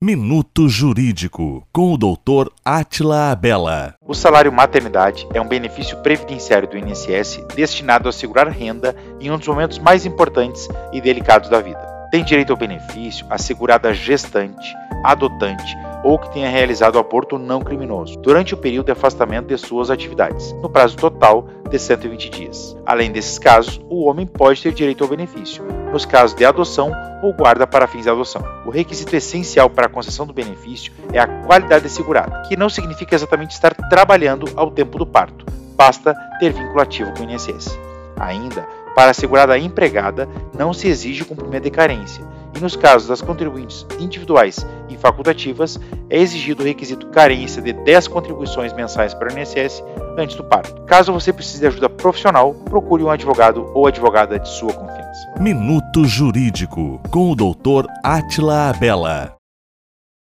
Minuto Jurídico, com o Dr. Atila Abela. O salário maternidade é um benefício previdenciário do INSS destinado a assegurar renda em um dos momentos mais importantes e delicados da vida. Tem direito ao benefício assegurada gestante, adotante ou que tenha realizado aborto não criminoso, durante o período de afastamento de suas atividades, no prazo total de 120 dias. Além desses casos, o homem pode ter direito ao benefício, nos casos de adoção ou guarda para fins de adoção. O requisito essencial para a concessão do benefício é a qualidade assegurada, que não significa exatamente estar trabalhando ao tempo do parto, basta ter vínculo ativo com o INSS. Ainda, para a segurada empregada, não se exige cumprimento de carência, e nos casos das contribuintes individuais e facultativas, é exigido o requisito carência de 10 contribuições mensais para o INSS antes do parto. Caso você precise de ajuda profissional, procure um advogado ou advogada de sua confiança. Minuto Jurídico, com o Dr. Atila Abela.